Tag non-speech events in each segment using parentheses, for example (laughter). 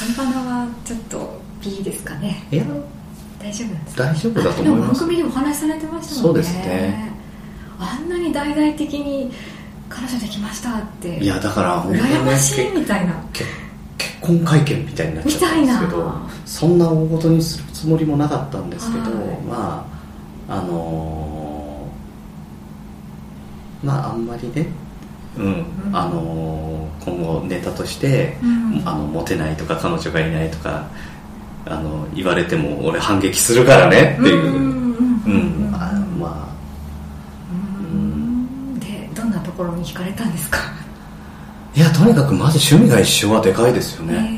鳥花はちょっと B ですかね。いや大丈夫ですか？大丈夫だと思います。でも番組でもお話しされてましたもんね。そうですね。あんなに大々的に彼女できましたって。いやだから羨ましいみたいな。け結婚会見みたいになっちゃったんですけどそんな大ごとにするつもりもなかったんですけど、はい。まああのーまああんまりねうん、うん。あのー今後ネタとして、うん。あのモテないとか彼女がいないとかあの言われても俺反撃するからねっていう、うん。うん。あまあ。うん。でどんなところに惹かれたんですか？いやとにかくまず趣味が一緒はでかいですよね、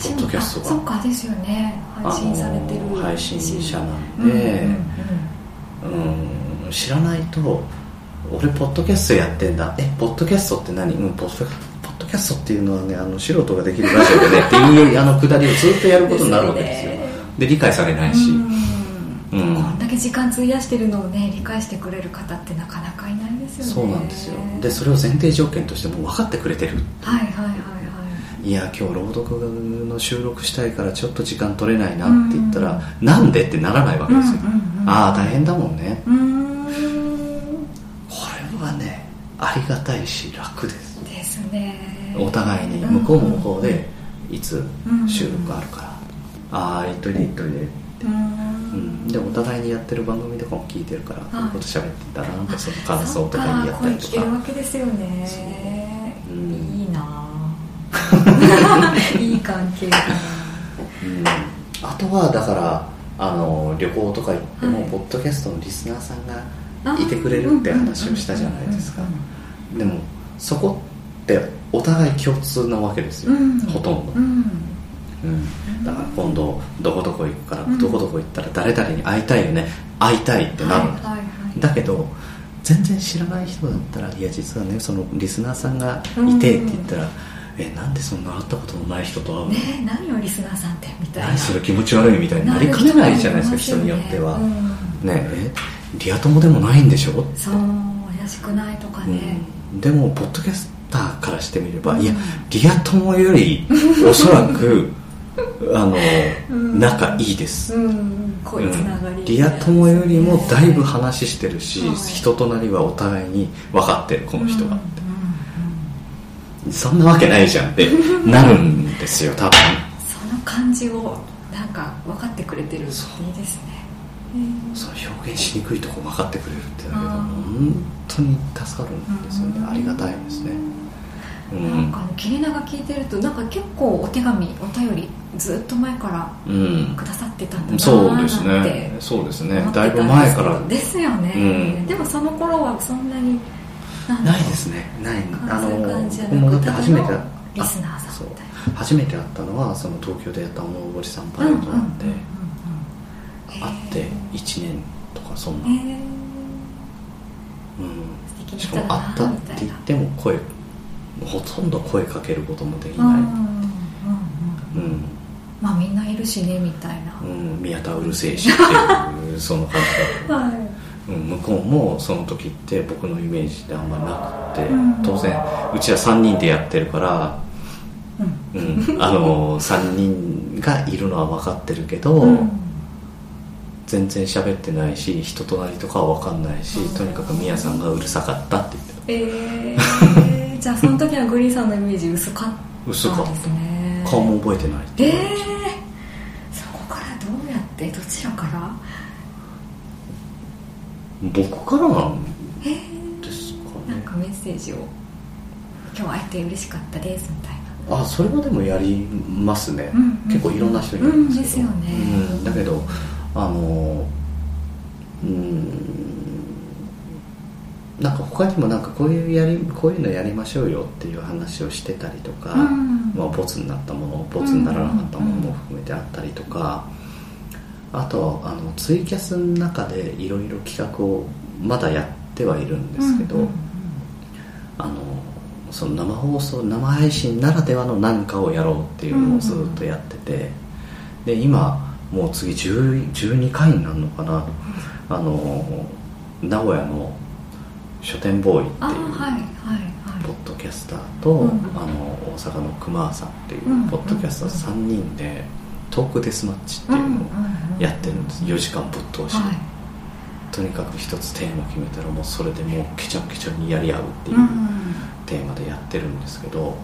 ポッドキャストが。あそっかですよね。配信されてる配信者なんうんうんで、うん、知らないと俺ポッドキャストやってんだ。えポッドキャストって何？うんポッドキャストっていうのはねあの素人ができるラジオでね (laughs) っていうあのくだりをずっとやることになるわけですよ。で理解されないし、うん。うん。こんだけ時間費やしてるのをね理解してくれる方ってなかなかいないですよね。そうなんですよ。でそれを前提条件としてもう分かってくれてる。はいはいはいはいい。や今日朗読の収録したいからちょっと時間取れないなって言ったら、なんでってならないわけですよ、うんうんうん。ああ大変だもんね。これはねありがたいし楽です。ですねお互いに向こうも向こうでいつ収録あるから、ああ行っといて行っといてって。うん。ん、でお互いにやってる番組とかも聞いてるから、こういうこと喋ってたらなんかその感想とかにやったりとか。聞けるわけですよね。そう。うん。いいないい関係だな。うん、あとはだからあの旅行とか行っても、はい。ポッドキャストのリスナーさんがいてくれるって話をしたじゃないですか。うんでもそこってお互い共通なわけですよ、うん。ほとんど、うん。うん、だから今度どこどこ行くから、うん。どこどこ行ったら誰々に会いたいよね。会いたいってなる、はいはいはい。だけど全然知らない人だったらいや実はねそのリスナーさんがいてって言ったら、えなんでそんな会ったことのない人と会うの、ねえ何をリスナーさんってみたいな。何それ気持ち悪いみたいになりかねないじゃないですか人によっては、うん。ねえリア友でもないんでしょ、そう怪しくないとかね、うん、でもポッドキャスターからしてみれば、うん。いやリア友よりおそらく (laughs) あの、うん。仲いいです、うん。こうん。リア友よりもだいぶ話してるし、はい。人となりはお互いに分かってるこの人が、うん。うんそんなわけないじゃんってなるんですよ多分。その感じをなんか分かってくれてるっていいですね。その表現しにくいとこ分かってくれるってだけどあー本当に助かるんですよね、うん。ありがたいですね。うんなんか切れ長聞いてるとなんか結構お手紙お便りずっと前からうん。くださってたんだなそうですなんてね。そうですねだいぶ前から。ですよね、うん。でもその頃はそんなにないですね。ない。あの僕もだって初めてリスナーさんそうみたいな。初めて会ったのはその東京でやったおのぼりさんパレードなんで、会って1年とかそんな、うん、し素敵なかも会ったって言っても声ほとんど声かけることもできない、うんまあみんないるしねみたいな、うん、宮田うるせえしっていうその感じだ (laughs) はい。うん、向こうもその時って僕のイメージであんまりなくて、うん。当然うちは3人でやってるから、うん。うん、あの3人がいるのは分かってるけど、うん。全然喋ってないし人となりとかは分かんないし、うん。とにかく宮さんがうるさかったって言ってえー、(laughs) じゃあその時はグリーンさんのイメージ薄かったですね。た顔も覚えてないえ言われてー、そこからどうやってどちらから？僕からなんえー、ですかね。なんかメッセージを「今日会えて嬉しかったです」みたいな。あそれはでもやりますね、うんうん結構いろんな人にやるんですけど、うんですよね。うんだけどあのうんなんか他にもなんかこういうやりこういうのやりましょうよっていう話をしてたりとか、うん。まあ、ボツになったものボツにならなかったものも含めてあったりとか、あとあのツイキャスの中でいろいろ企画をまだやってはいるんですけど、うんうんうん。あのその生放送生配信ならではの何かをやろうっていうのをずっとやってて、で今もう次10 12回になるのかな。あの名古屋の書店ボーイっていう、ポッドキャスターと、うん。あの大阪の熊さんっていううん。ポッドキャスター3人でトークデスマッチっていうのをやってるんです。4時間ぶっ通しで、はい。とにかく一つテーマ決めたらもうそれでもうケチャンケチャンにやり合うっていううんテーマでやってるんですけど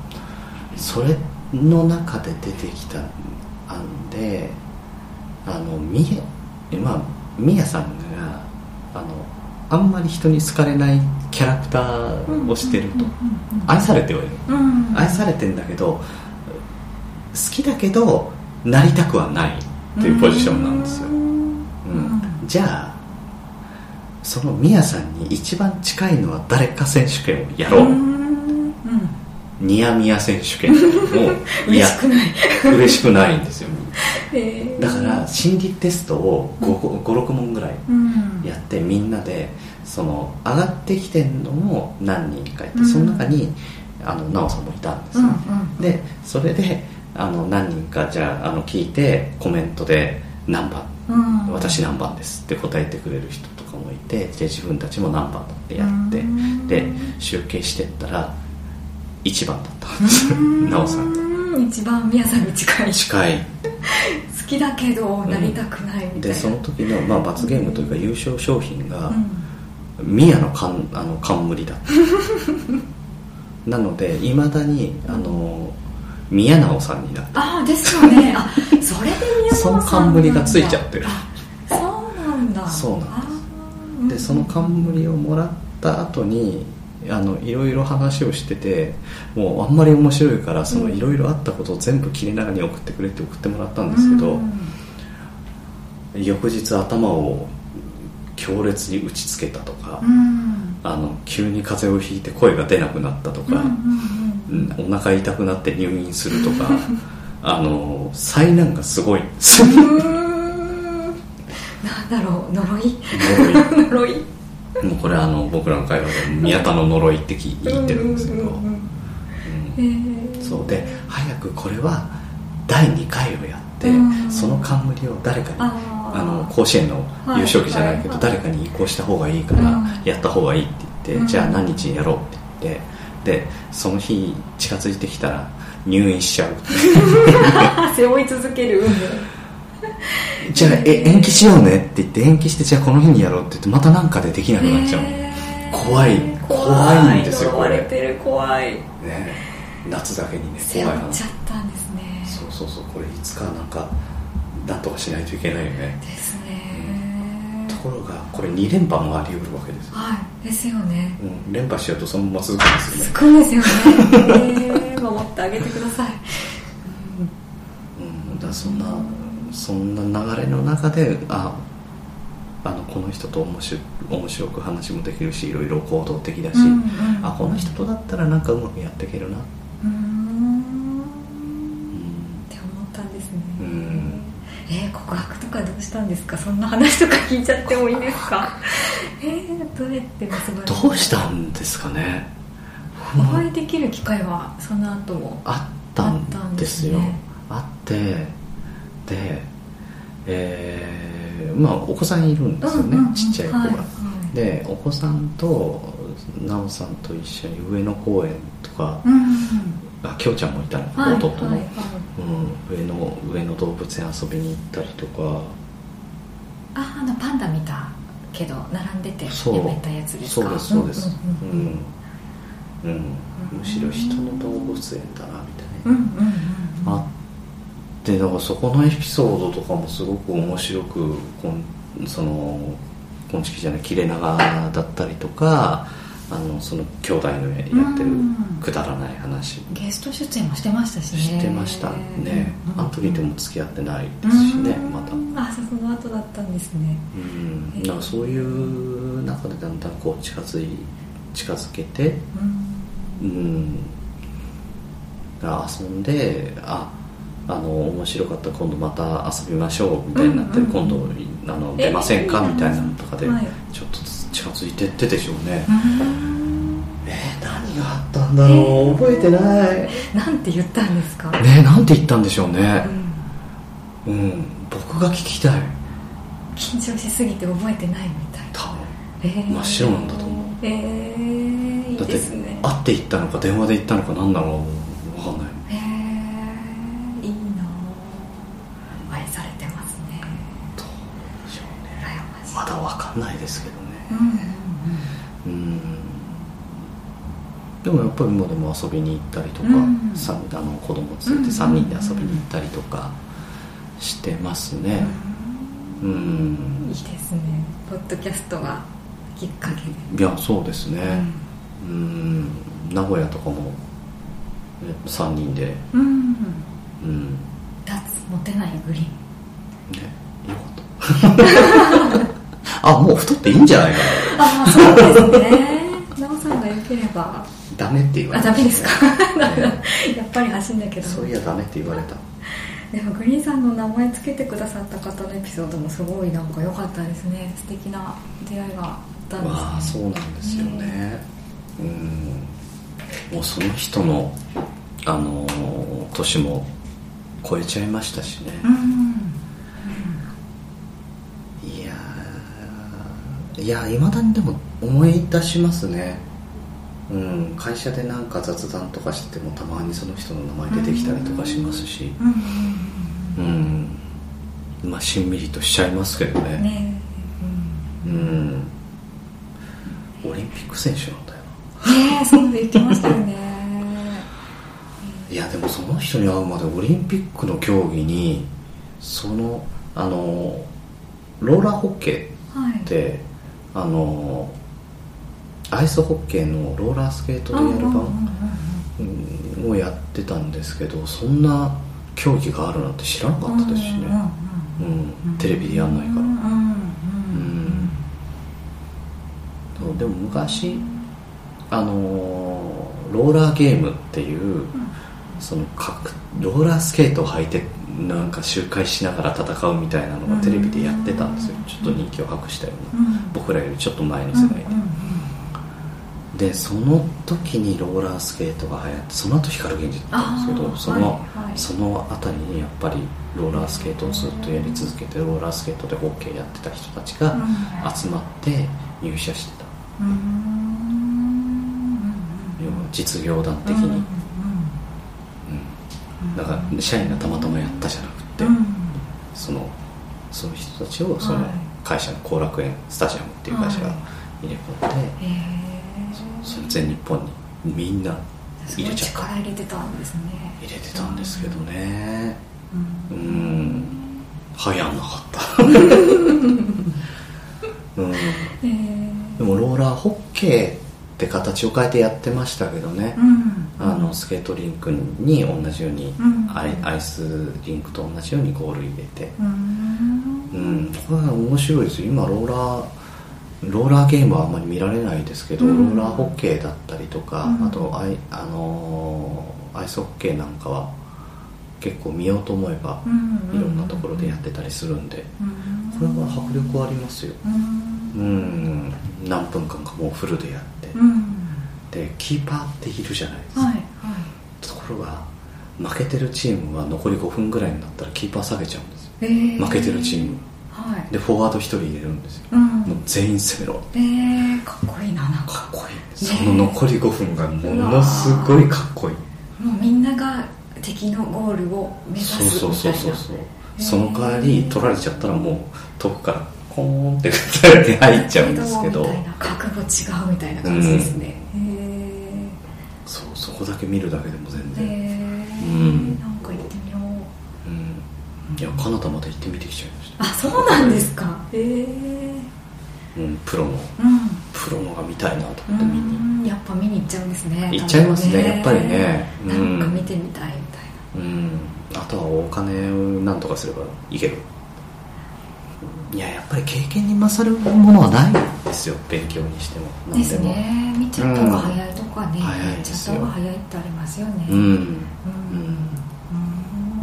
それの中で出てきた案であのみえまあみやさんがあのあんまり人に好かれないキャラクターをしてると。愛されてはいる。うん。うん愛されてんだけど好きだけどなりたくはないっていうポジションなんですよ、うん。うん、じゃあそのミヤさんに一番近いのは誰か選手権をやろう、うん。うん。ニヤミヤ選手権を (laughs) 嬉しくない。嬉しくないんですよだから心理テストを56問ぐらいうん。やってみんなでその上がってきてんのも何人かいて、うん。その中にあの奈緒さんもいたんですうんよ、うん。でそれであの何人かじゃああの聞いてコメントで何番うん。私何番ですって答えてくれる人とかもいてで自分たちも何番だってやってうん。で集計してったら1番だった。んですうん。(laughs) 奈緒さんうん。一番宮さんに近い。近い好きだけどなりたくないみたいな。でその時の、まあ、罰ゲームというか優勝商品がうん。宮の冠あの冠だった。(laughs) なのでいまだにあの宮直さんになってああですよね。あそれで宮その野さんなんだ。冠がついちゃってる。あそうなんだ。そうなんです。でその冠をもらった後にあのいろいろ話をしててもうあんまり面白いからそのうんいろいろあったことを全部切れ長に送ってくれって送ってもらったんですけど、うん翌日頭を強烈に打ちつけたとか、うん。あの急に風邪をひいて声が出なくなったとか、うんお腹痛くなって入院するとか (laughs) あの災難がすごい。んですうーん。なんだろう呪い？呪い。呪い？(laughs) もうこれあの僕らの会話で宮田の呪いって聞言ってるんですけど、そう。で早くこれは第2回をやって、うん。その冠を誰かにあの甲子園の優勝旗じゃないけど、はい誰かに移行した方がいいから、うん。やった方がいいって言って、うん。じゃあ何日にやろうって言ってでその日近づいてきたら入院しちゃう (laughs) 背負い続ける運命じゃあえ延期しようね。って言って延期してじゃあこの日にやろうって言ってまたなんかでできなくなっちゃう、怖い。怖いんですよこれ。てる怖い。ね。夏だけにね背怖いなちゃったんですね。そうそうそう。これいつかなんかなんとかしないといけないよね。ですね。ところがこれ2連覇もあり得るわけですよ、はい。ですよね。うん、連覇しちゃうとそのまま続くんですよね。すごいですよね。え (laughs) ー守ってあげてください。うん、だからそんなそんな流れの中でああのこの人と面白面白く話もできるしいろいろ行動的だし、うんうん。あこの人とだったらなんかうまくやっていけるな、うーん。うんって思ったんですね。うん。えー告白とかどうしたんですか？そんな話とか聞いちゃってもいいですか？(laughs) えー、どうやって結ばれどうしたんですかね？お会いできる機会はその後もあったんですよね。あってでえーまあお子さんいるんですよね、ちっちゃい子が、はいはい。でお子さんと奈緒さんと一緒に上野公園とか、うんうんあきょうちゃんもいたの、はい弟の、はい。はいうん、上野上野動物園遊びに行ったりとか。ああのパンダ見たけど並んでてそう。やめたやつですか？そうですそうです。うんうんむしろ人の動物園だなみたいな、うんうんうんあってだからそこのエピソードとかもすごく面白くこんその今式じゃない切れ長だったりとかあのその兄弟のやってるうん。くだらない話。ゲスト出演もしてましたしね。してましたね、うん。あの時でも付き合ってないですしね、うん。またあその後だったんですね。うん。だからそういう中でだんだんこう近づい近づけてうん。うん。が遊んでああの面白かった今度また遊びましょうみたいになって、うんうん今度あのえ出ませんかみたいなのとかではいちょっと近づいてってでしょうね、うん。えー何があったんだろう？覚えてない。なんて言ったんですか？ねえなんて言ったんでしょうね。うん。うん、僕が聞きたい。緊張しすぎて覚えてないみたい多分。えー。真っ白なんだと思う。えー、いだってですね。会って行ったのか電話で行ったのか何なのか分かんないへえいいなあ愛されてますねどうでしょうね羨ましいまだ分かんないですけどうんねうんでもやっぱり今でも遊びに行ったりとか、うん。さあの子供連れて3人で遊びに行ったりとかしてますね。うん、うん。いいですね。ポッドキャストがきっかけで。いやそうですね。うん。名古屋とかもね3人で。うん。うん。脱モテないグリーン。ねよかったあもう太っていいんじゃないかああそうですね。奈緒さんが良ければ。なダメって言われた。あダメですか？ね (laughs) やっぱり走んだけどそういやダメって言われた。でもグリーンさんの名前つけてくださった方のエピソードもすごいなんか良かったですね。素敵な出会いがあったんですね。まあそうなんですよね。うん。もうその人のあのー年も超えちゃいましたしね、うん。いやー。いやいまだにでも思い出しますねうん。会社でなんか雑談とかしててもたまにその人の名前出てきたりとかしますし。うん。うん。まあしんみりとしちゃいますけどね。ね。うん。オリンピック選手なんだよえねえそう言ってましたよね。(laughs) いやでもその人に会うまでオリンピックの競技にそのあのローラーホッケはいーってあのアイスホッケーのローラースケートでやる版をやってたんですけどそんな競技があるなんて知らなかったですしね、うん、テレビでやんないから、うんでも昔あのローラーゲームっていうその各ローラースケートを履いてなんか周回しながら戦うみたいなのがテレビでやってたんですよちょっと人気を博したような僕らよりちょっと前の世代で、でその時にローラースケートが流行ってその後光源氏だったんですけどその、はいはい。その辺りにやっぱりローラースケートをずっとやり続けてローラースケートでホッケーやってた人たちが集まって入社してた。要は実業団的に、うん。だから社員がたまたまやったじゃなくて、そのその人たちをそのはい。会社の後楽園スタジアムっていう会社が入れ込んで、その全日本にみんな入れちゃった。力入れてたんですね。入れてたんですけどね。うん。うん。流行んなかった。(laughs) うん。えー。でもローラーホッケーって形を変えてやってましたけどね、うん。あのスケートリンクに同じように、うん。アイアイスリンクと同じようにゴール入れて。うん。うん。これは面白いですよ。今ローラーローラーゲームはあんまり見られないですけど、うん。ローラーホッケーだったりとか、うん。あとアイ,、あのーアイスホッケーなんかは結構見ようと思えば、うんいろんなところでやってたりするんで、うん。これは迫力ありますよ。うん。うん。何分間かもうフルでやって、うん。でキーパーっているじゃないですか、はいはい。ところが負けてるチームは残り5分ぐらいになったらキーパー下げちゃうんですよ。えー。負けてるチームはい。でフォワード1人入れるんですよ、うん。もう全員攻めろ。えー、かっこいいななんか。かっこいい、ね。その残り5分がものすごいかっこいい。もうみんなが敵のゴールを目指すそうみたいな。そうそうそうそうへー。その代わり取られちゃったらもう遠くからコーンって入っちゃうんですけど。みたいな覚悟違うみたいな感じですね、へそうそこだけ見るだけでも全然、えうん。なんか行ってみよう。うん、いやカナダまで行ってみてきちゃいました。あそうなんですか。へえうん、プロのうん。プロのが見たいなと思って見に。うんやっぱ見に行っちゃうんですね。行っちゃいますねやっぱりね。うん。なんか見てみたいみたいうん。あとはお金をなんとかすればいける。いややっぱり経験に勝るものはないですよ。勉強にしても。なです何もね。見ちゃった方が早いとかね、うん。見ちゃった方が早いってありますよね。うん、うん。うん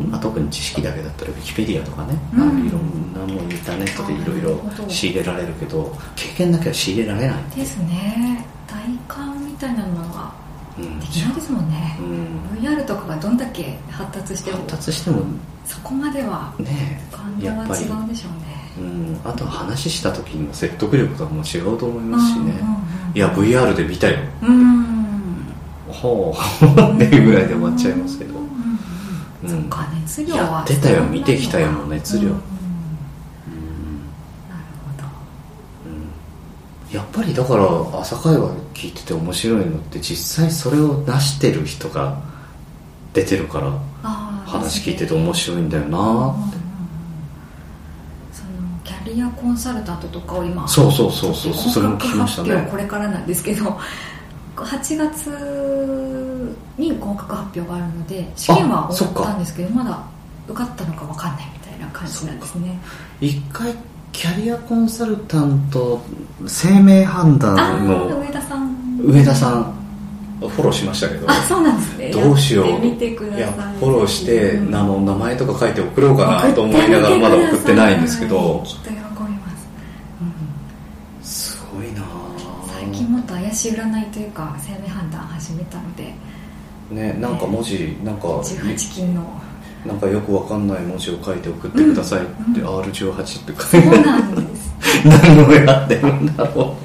まあ、特に知識だけだったらウィキペディアとかね、うん。あのいろんなものインターネットでいろいろ仕入れられるけど経験だけは仕入れられない、ですね。体感みたいなのはうん。できないですもんね。う、ん、VR とかがどんだけ発達しても。発達してもそこまではね感動は違うんでしょうね。うん、あとは話した時の説得力とかも違うと思いますしね、うんうんうんいや VR で見たよ。うん。ほう。(laughs) っていうぐらいで終わっちゃいますけど、そっか熱量はやってたよ見てきたよの熱量。うんうんなるほどうん。やっぱりだから朝会話聞いてて面白いのって実際それを出してる人が出てるから話聞いてて面白いんだよな。ってそのキャリアコンサルタントとかを今そうそうそうそうそれも聞きましたね。これからなんですけど (laughs) 8月に合格発表があるので試験は終わったんですけどまだ受かったのか分かんないみたいな感じなんですね。一回キャリアコンサルタント生命判あ断あの上田さん。上田さん。フォローしましたけど。あそうなんですね。どうしよう。やってください。いやフォローして、うん。あの名前とか書いて送ろうかなと思いながらまだ送ってないんですけど。きっと喜びます、すごいな最近もっと怪しい占いというか生命判断始めたのでねなんか文字なんか18金の。なんかよくわかんない文字を書いて送ってくださいって、うん。R18 って書そいうてなんです何をやってるんだろ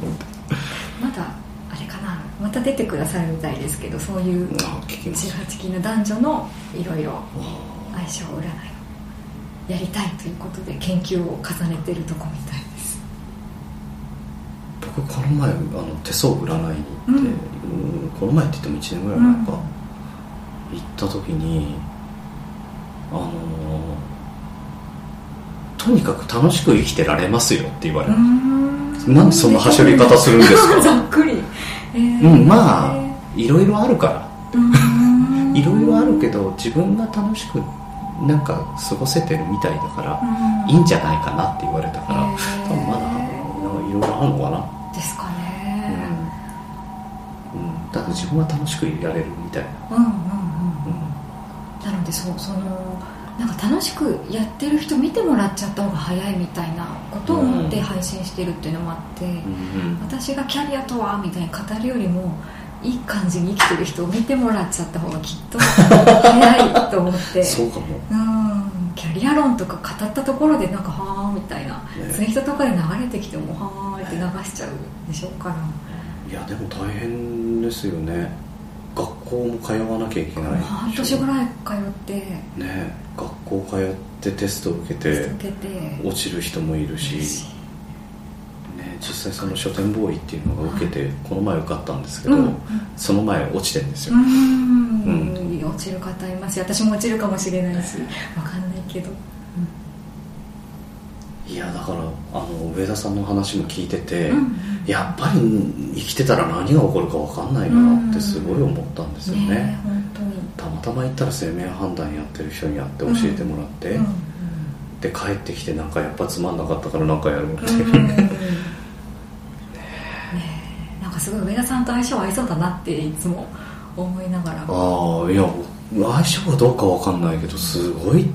まだあれかな。また出てくださるみたいですけどそういううあ聞きます。18金の男女のいろいろ相性占いをやりたいということで研究を重ねてるとこみたいです。僕この前あの手相占いに行って、うん。うんこの前って言っても1年ぐらい前か、行った時にあのとにかく楽しく生きてられますよって言われうる、ん。なんでそんなはしょり方するんですか？(laughs) ざっくり。えー。うんまあいろいろあるから。うん。いろいろあるけど自分が楽しくなんか過ごせてるみたいだからうん。いいんじゃないかなって言われたからへー。多分まだいろいろあるのかな。ですかね。うん、うん、だから自分は楽しくやれるみたいな、うんうんなのでそうそのなんか楽しくやってる人見てもらっちゃった方が早いみたいなことを思ってうん。配信してるっていうのもあって、私がキャリアとはみたいに語るよりもいい感じに生きてる人を見てもらっちゃった方がきっと早いと思って。そうかも。うん。キャリア論とか語ったところでなんかはーみたいな、ね。ツイートとかで流れてきてもはーって流しちゃうでしょうから、いやでも大変ですよね学校も通わなきゃいけない。半年ぐらい通って。ね学校通ってテスト受けて落ちる人もいるし、ね、実際その書店ボーイっていうのが受けてこの前受かったんですけど、うんその前落ちてるんですうよ、ん、落ちる方いますし私も落ちるかもしれないしわかんないけど、いやだからあの上田さんの話も聞いてて、うんやっぱり生きてたら何が起こるか分かんないなってすごい思ったんですよね、ね本当に。たまたま行ったら生命判断やってる人に会って教えてもらって、うんで帰ってきてなんかやっぱつまんなかったからなんかやろうって、うんうんねえ。なんかすごい上田さんと相性合いそうだなっていつも思いながら。ああいや相性はどうか分かんないけどすごい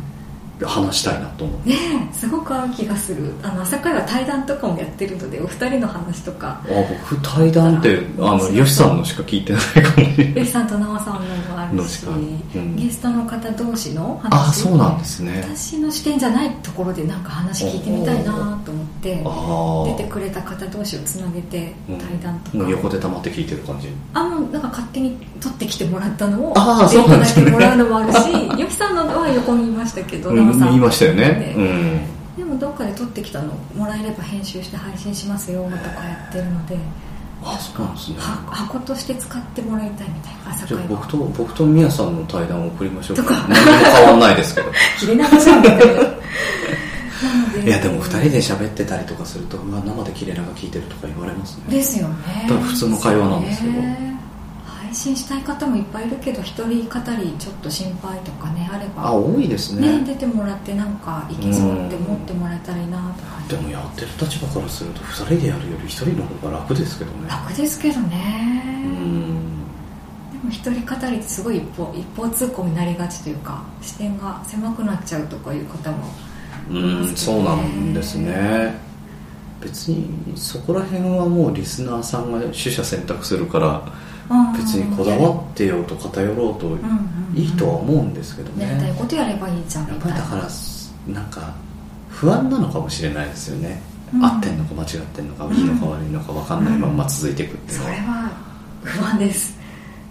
話したいなと思うねえすごく合う気がする。あの朝会は対談とかもやってるのでお二人の話とか。あ僕対談ってあのヨシさんのしか聞いてないかも。しれないベイさんと奈緒さんのもあるし、うん。ゲストの方同士の話。ああそうなんですね。私の視点じゃないところでなんか話聞いてみたいなと思ってああ出てくれた方同士をつなげてうん。対談とか、もう横で溜まって聞いてる感じ。あもうなんか勝手に取ってきてもらったのをそうなんですね。いただいてもらうのもあるし (laughs) よきさんのは横にいましたけど、うん奈緒さんましたよね。で。うん。でもどっかで撮ってきたのもらえれば編集して配信しますよとかやってるので。あそうなんですね。は箱として使ってもらいたいみたいな朝じゃあ会僕と僕とミヤさんの対談を送りましょうか。とか。何も変わんないですけど。(laughs) 切れ長じゃんみたいないやでも2人で喋ってたりとかするとうわ生で切れ長聞いてるとか言われますね。ですよね。多分普通の会話なんですけど。ね配信したい方もいっぱいいるけど一人語りちょっと心配とかねあれば。あ多いですね。ね出てもらってなんかいけそうって思ってもらえたらいいなと。かでもやってる立場からすると2人でやるより1人の方が楽ですけどね。楽ですけどね。うん。でも一人語りってすごい一方一方通行になりがちというか視点が狭くなっちゃうとかいう方もうんそうなんですね。別にそこら辺はもうリスナーさんが取捨選択するから別にこだわってようと偏ろうといいとは思うんですけどね。やりたいことやればいいじゃん。やっぱりだからなんか不安なのかもしれないですよね、うん、合ってんのか間違ってんのかいいのか悪いのか分かんないまま続いていくっていうのは、それは不安です、ね、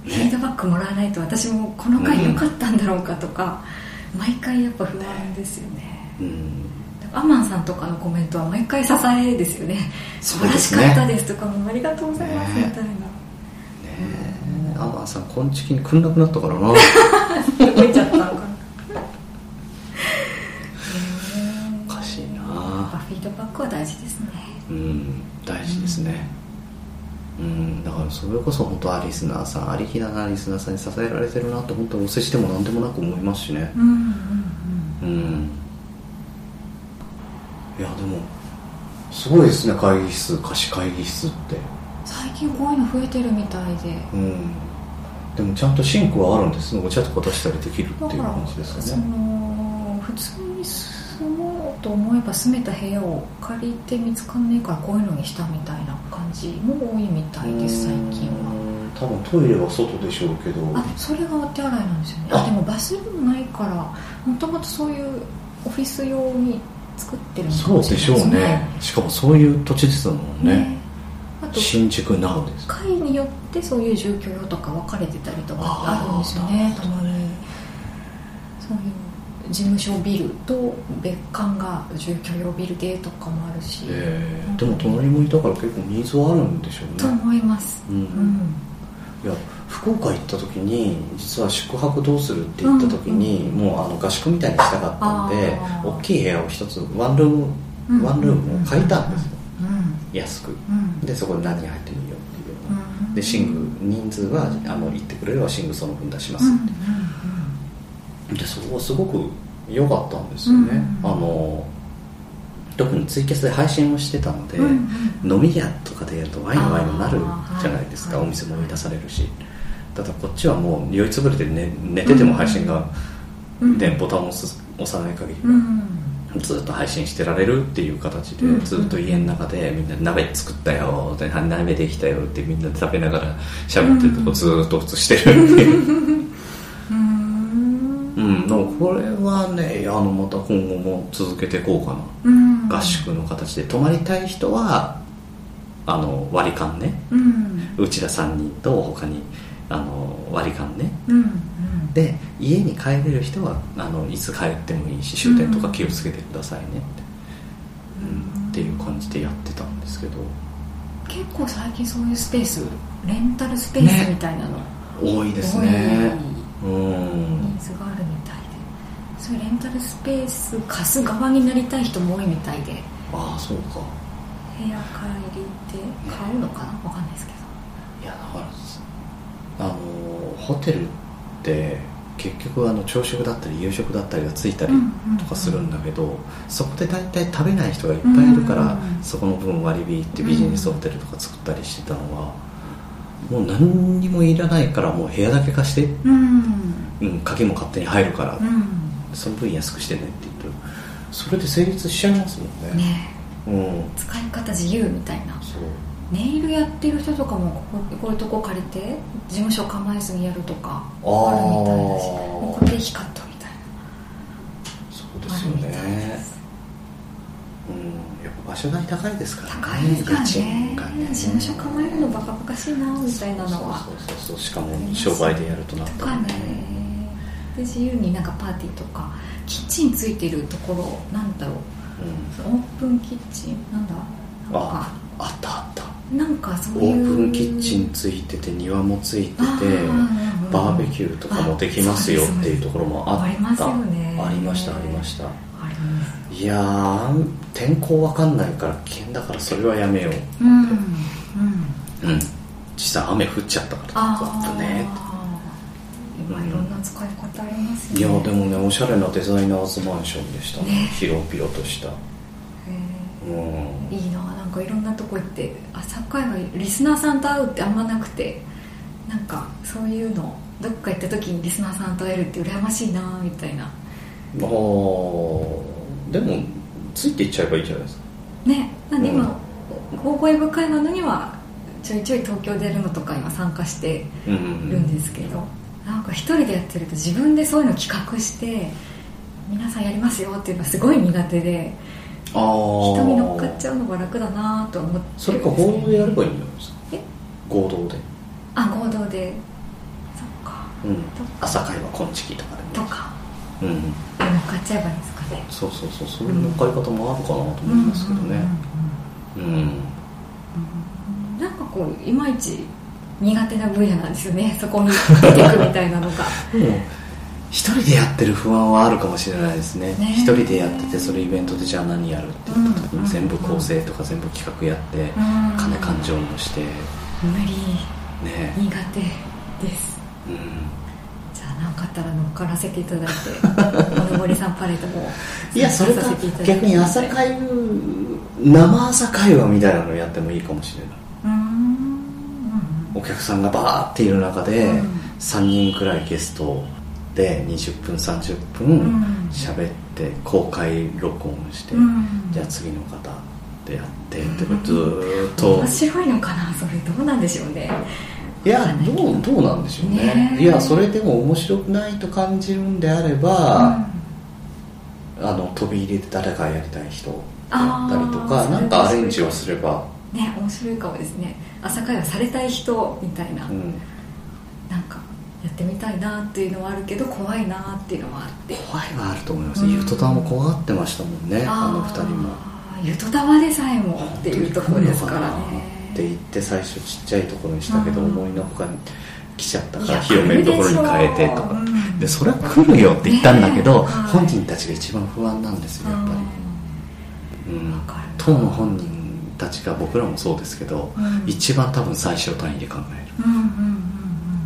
フィードバックもらわないと私もこの回良かったんだろうかとか、毎回やっぱ不安ですよね、うんアマンさんとかのコメントは毎回支えですよね。素晴らしかったですとかもありがとうございますみたいな。ねえ。アマンさんこんちきに来んなくな。ったからな出ちゃったのかな。おかしいな。フィードバックは大事ですね。うん大事ですね、うん、だからそれこそ本当はリスナーさんありきななリスナーさんに支えられてるなと本当お世辞でも何でもなく思いますしね。うんうんうん、うんいやでもすごいですね会議室貸し会議室って。最近こういうの増えてるみたいで。うん。でもちゃんとシンクはあるんですお茶とか出したりできるっていう感じですよね。その普通に住もうと思えば住めた部屋を借りて見つかんねえからこういうのにしたみたいな感じも多いみたいです最近は。多分トイレは外でしょうけど。あそれがお手洗いなんですよね。あでもバスルームないからもともとそういうオフィス用に作ってるそうでしょうね。しかもそういう土地ですもんね、ね、あと新宿なおで。す階によってそういう住居用とか分かれてたりとかあるんですよね。た。まにそういう事務所ビルと別館が住居用ビルでとかもあるし、えー、でも隣もいたから結構ニーズはあるんでしょうね。と思います、うん、うん、いや福岡行った時に実は宿泊どうするって言った時に、うん、もうあの合宿みたいにしたかったんで大きい部屋を一つワンルーム、うん、ワンルームを借りたんですよ、安く、でそこに何人入ってもいいよっていうような、で寝具人数はあの行ってくれれば寝具その分出します。って、でそこはすごく良かったんですよね、あの特にツイキャスで配信をしてたので、うんうん、飲み屋とかでやるとワインワインになるじゃないですか、お店も追い出されるし、ただこっちはもう酔いつぶれて寝寝てても配信が、でボタンを押さない限りは、ずっと配信してられるっていう形で、ずっと家の中でみんな鍋作ったよって鍋できたよってみんなで食べながら喋ってるとこずっと普通してるっていう。うん、これはねあのまた今後も続けていこうかな、合宿の形で泊まりたい人はあの割り勘ね、うちら3人と他にあの割り勘ね、うんうん、で家に帰れる人はあのいつ帰ってもいいし終点とか気をつけてくださいねって、うん、っていう感じでやってたんですけど。結構最近そういうスペースレンタルスペースみたいなの、ね、多いですね。うん。ニーズがあるみそういうレンタルスペース貸す側になりたい人も多いみたいで。ああそうか。部屋借りて買うのかな、ね、分かんないですけど。いやだからあのホテルって結局あの朝食だったり夕食だったりがついたりとかするんだけど、そこで大体食べない人がいっぱいいるから、そこの分割引ってビジネスホテルとか作ったりしてたのは、もう何にもいらないからもう部屋だけ貸して、うん。鍵も勝手に入るから、その分安くしてねって言ってそれで成立しちゃいますもんね。ね、うん、使い方自由みたいな。そう。ネイルやってる人とかもこここういうとこ借りて事務所構えずにやるとかあるみたいだしこれで光ったみたいな。そうですよね。うん。やっぱ場所代高いですからね。高いですからね。ね。事務所構えるのバカバカしいなみたいなのは。そうそうそうしかも商売でやるとなったらねで自由になんかパーティーとかキッチンついてるところなんだろう、うん、オープンキッチン？なんだ？ああったあった。なんかそういう。オープンキッチンついてて庭もついててバーベキューとかもできますよっていうところもあった。ありますよね。ありましたありました。いや天候わかんないから危険だからそれはやめよう。うん、うん、実際雨降っちゃったから。あっね今いろんな使い方ありますね。いやでもねおしゃれなデザイナーズマンションでした。ね。広々とした。うん。いいななんかいろんなとこ行って。朝会はリスナーさんと会うってあんまなくて。なんかそういうのどっか行った時にリスナーさんと会えるって羨ましいなみたいな。ああでもついていっちゃえばいいじゃないですか。ね。なんで今、うん、高校英語会話のにはちょいちょい東京でやるのとか今参加してるんですけど、うんうん、なんか一人でやってると自分でそういうの企画して皆さんやりますよっていうのがすごい苦手でああ人に乗っかっちゃうのが楽だなと思って。それか合同でやればいいんじゃないですか？え？合同で。あ合同で。そっか。うん。朝会はこんちきとかでもとか。うん。乗っかっちゃえばいいですかね。そうそうそう。そういう乗っかり方もあるかなと思いますけどね。うん。なんかこういまいち苦手な分野なんですよね。(laughs) そこに出てくみたいなのが。でも一人でやってる不安はあるかもしれないですね。ね。一人でやっててそれイベントでじゃあ何やるって言った時うん。に全部構成とか全部企画やってうん。金勘定もして。無理。ね。苦手です。うん。じゃあ何かあったら乗っからせていただいて。おのぼりさんパレードも。いやそれか逆に朝会生朝会話みたいなのやってもいいかもしれないお客さんがバーっている中でうん。3人くらいゲストで20分30分うん。喋って公開録音して、うん。じゃあ次の方でやってってずーっと。面白いのかな？それどうなんでしょうね。いやど。うどうなんでしょうね。ね。えいやそれでも面白くないと感じるんであれば、あの飛び入れて誰かやりたい人やったりとかなんかアレンジをす。れば、うんね面白いかもですね。朝会話されたい人みたいな、うん、なんかやってみたいなっていうのはあるけど怖いなっていうのもあって。怖いはあると思います、うん。ゆとたわも怖がってましたもんねあの二人も。ゆとたわでさえもっていうところですからね。なって言って最初ちっちゃいところにしたけど、うん。思いのほかに来ちゃったから広めるところに変えてとか、うん。でそれは来るよって言ったんだけど、ねえ。はい。本人たちが一番不安なんですよやっぱり、うん。わかる。当の本人たちが僕らもそうですけど、うん。一番多分最小単位で考える。うんうんうん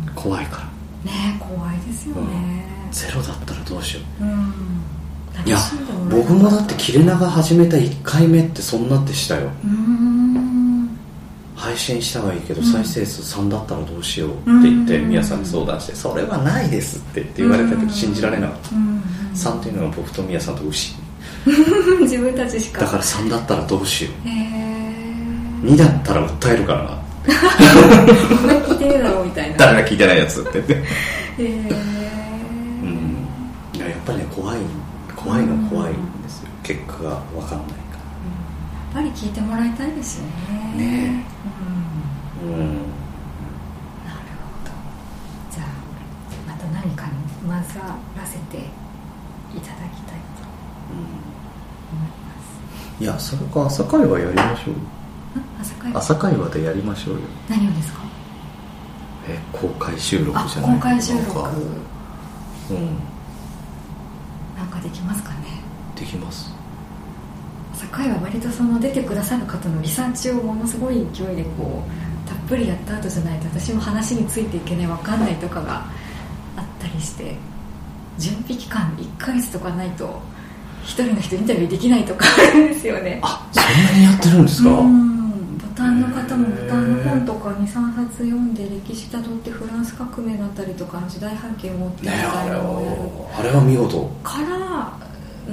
うん怖いから。ね怖いですよね。ゼロだったらどうしよう。うん。いや僕もだって切れ長始めた1回目ってそんなってしたよ。うーん。配信したはいいけどうん。再生数3だったらどうしようって言ってうん。宮さんに相談してそれはないですってって言われたけど信じられなかった。うんうん3っていうのは僕と宮さんと牛。(laughs) 自分たちしか。だから3だったらどうしよへえ。う2だったら訴えるからな。これ聞いてるだろうみたいな誰が聞いてないやつって。言ってへえうん。いややっぱりね怖い。怖いのは怖いんですよ。結果が分かんないから。やっぱり聞いてもらいたいですよね。ねうん。うん。なるほど。じゃあまた何かに混ざらせていただきたいと思います。いやそれか朝会話やりましょう朝会朝会話でやりましょうよ。何をですか？え公開収録あじゃない公開収録。うん。なんかできますかね？できます。朝会は割とその出てくださる方のリサーチをものすごい勢いでこうたっぷりやった後じゃないと私も話についていけない分かんないとかがあったりして準備期間1ヶ月とかないと一人の人インタビューできないとかあるんですよね。あそんなにやってるんですか？うんボタンの方もボタンの本とか23冊読んで歴史たどってフランス革命だったりとかの時代背景を持ってみねたいあれなのをやる。はあれは見事。から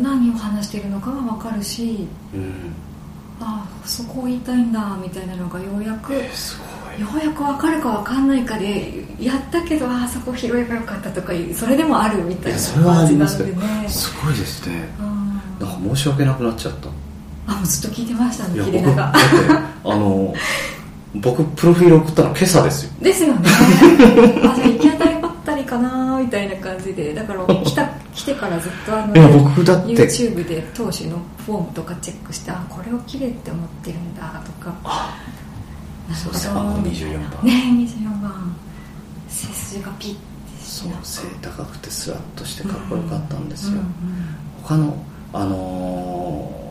何を話しているのかが分かるしうん。ああそこを言いたいんだみたいなのがようやくようやく分かるか分かんないかでやったけどああそこ拾えばよかったとかそれでもあるみたいな感じなんでね。どすごいですね。うん。なんか申し訳なくなっちゃった。あもうずっと聞いてましたね切れ長。僕だってあの僕プロフィール送ったの今朝ですよ。ですよね。あじゃあ行き当たりばったりかなみたいな感じで。だから来た来てからずっとあのいや僕だって。YouTube で当時のフォームとかチェックしてあこれを切れって思ってるんだとか。あなるほどそう背番。号24番ね24番。背筋がピッてしそうな背高くてスラッとしてかっこよかったんですよ、うんうん。他のあのー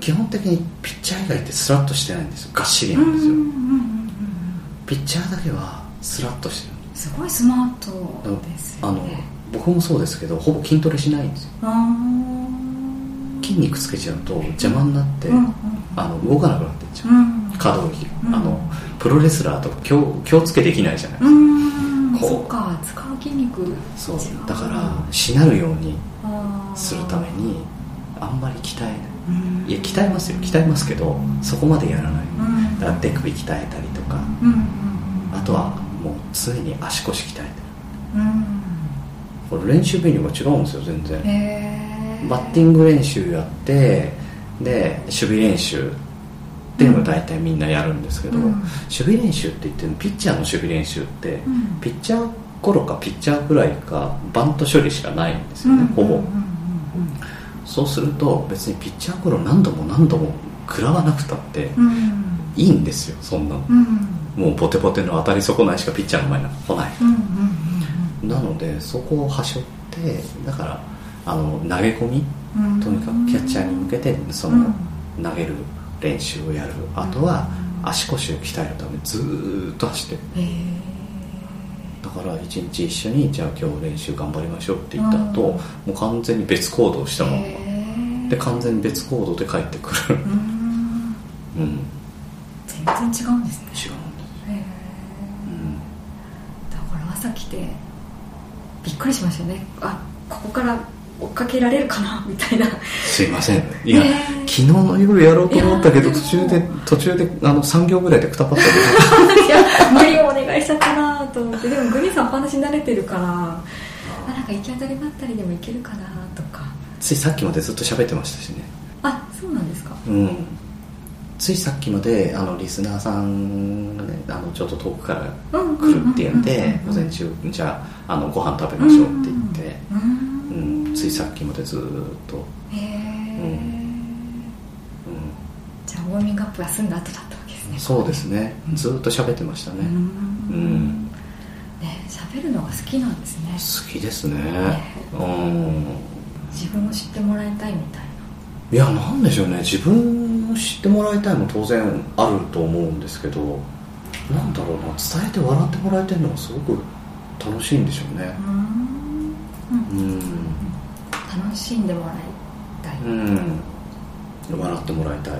基本的にピッチャー以外ってスラッとしてないんですよ。がっしりうんなんですよ、うんうんうんうんピッチャーだけはスラッとしてる。すごいスマートですあのよね僕もそうですけどほぼ筋トレしないんですよ。筋肉つけちゃうと邪魔になって、うんうんあの動かなくなっていっちゃう、うん可動域が、うん。あのプロレスラーとか気を気をつけできないじゃないですか、うそっか使う筋肉。そう。違だからしなるようにするためにあんまり鍛えない。うんいや鍛えますよ。鍛えますけどそこまでやらない。うん。だから手首鍛えたりとか。あとはもう常に足腰鍛えてる。うん。これ練習メニューが違うんですよ全然。へバッティング練習やってで守備練習。っていうのを大体みんなやるんですけど、うん、守備練習って言ってもピッチャーの守備練習って、うん、ピッチャー頃かピッチャーぐらいかバント処理しかないんですよね、ほぼ、そうすると別にピッチャー頃何度も何度も食らわなくたっていいんですよそんなの、もうポテポテの当たり損ないしかピッチャーの前に来ない、なのでそこをはしょってだからあの投げ込み、とにかくキャッチャーに向けてその投げる練習をやる、あとは足腰を鍛えるためずっと走ってる、だから一日一緒にじゃあ今日練習頑張りましょうって言った後、もう完全に別行動したままで完全に別行動で帰ってくる。うん。全然違うんですね。違うんですうん、だから朝来てびっくりしましたね。あここから追っかけられるかな？(laughs) みたいな。すいません。いや、昨日の夜やろうと思ったけど途中で途中であの3行ぐらいでくたばったけど。(laughs) いや無理をちゃったなと思ってでもグリーンさんお話慣れてるからあなんか行き当たりばったりでもいけるかなとか。ついさっきまでずっと喋ってましたしね。あそうなんですか。うん。ついさっきまであのリスナーさんがねあのちょっと遠くから来るっていうんで午前中じゃああのご飯食べましょうって言って、うん、ついさっきまでずっと。へえ、うん、じゃあウォーミングアップは済んだ後だったわけですね。そうですね。ずっと喋ってましたね。うんね喋るのが好きなんですね。好きですね、うん。自分を知ってもらいたいみたいな。いやなんでしょうね。自分を知ってもらいたいも当然あると思うんですけどなんだろうな。伝えて笑ってもらえてるのがすごく楽しいんでしょうね。うん。楽しんでもらいたい。うん。笑ってもらいたい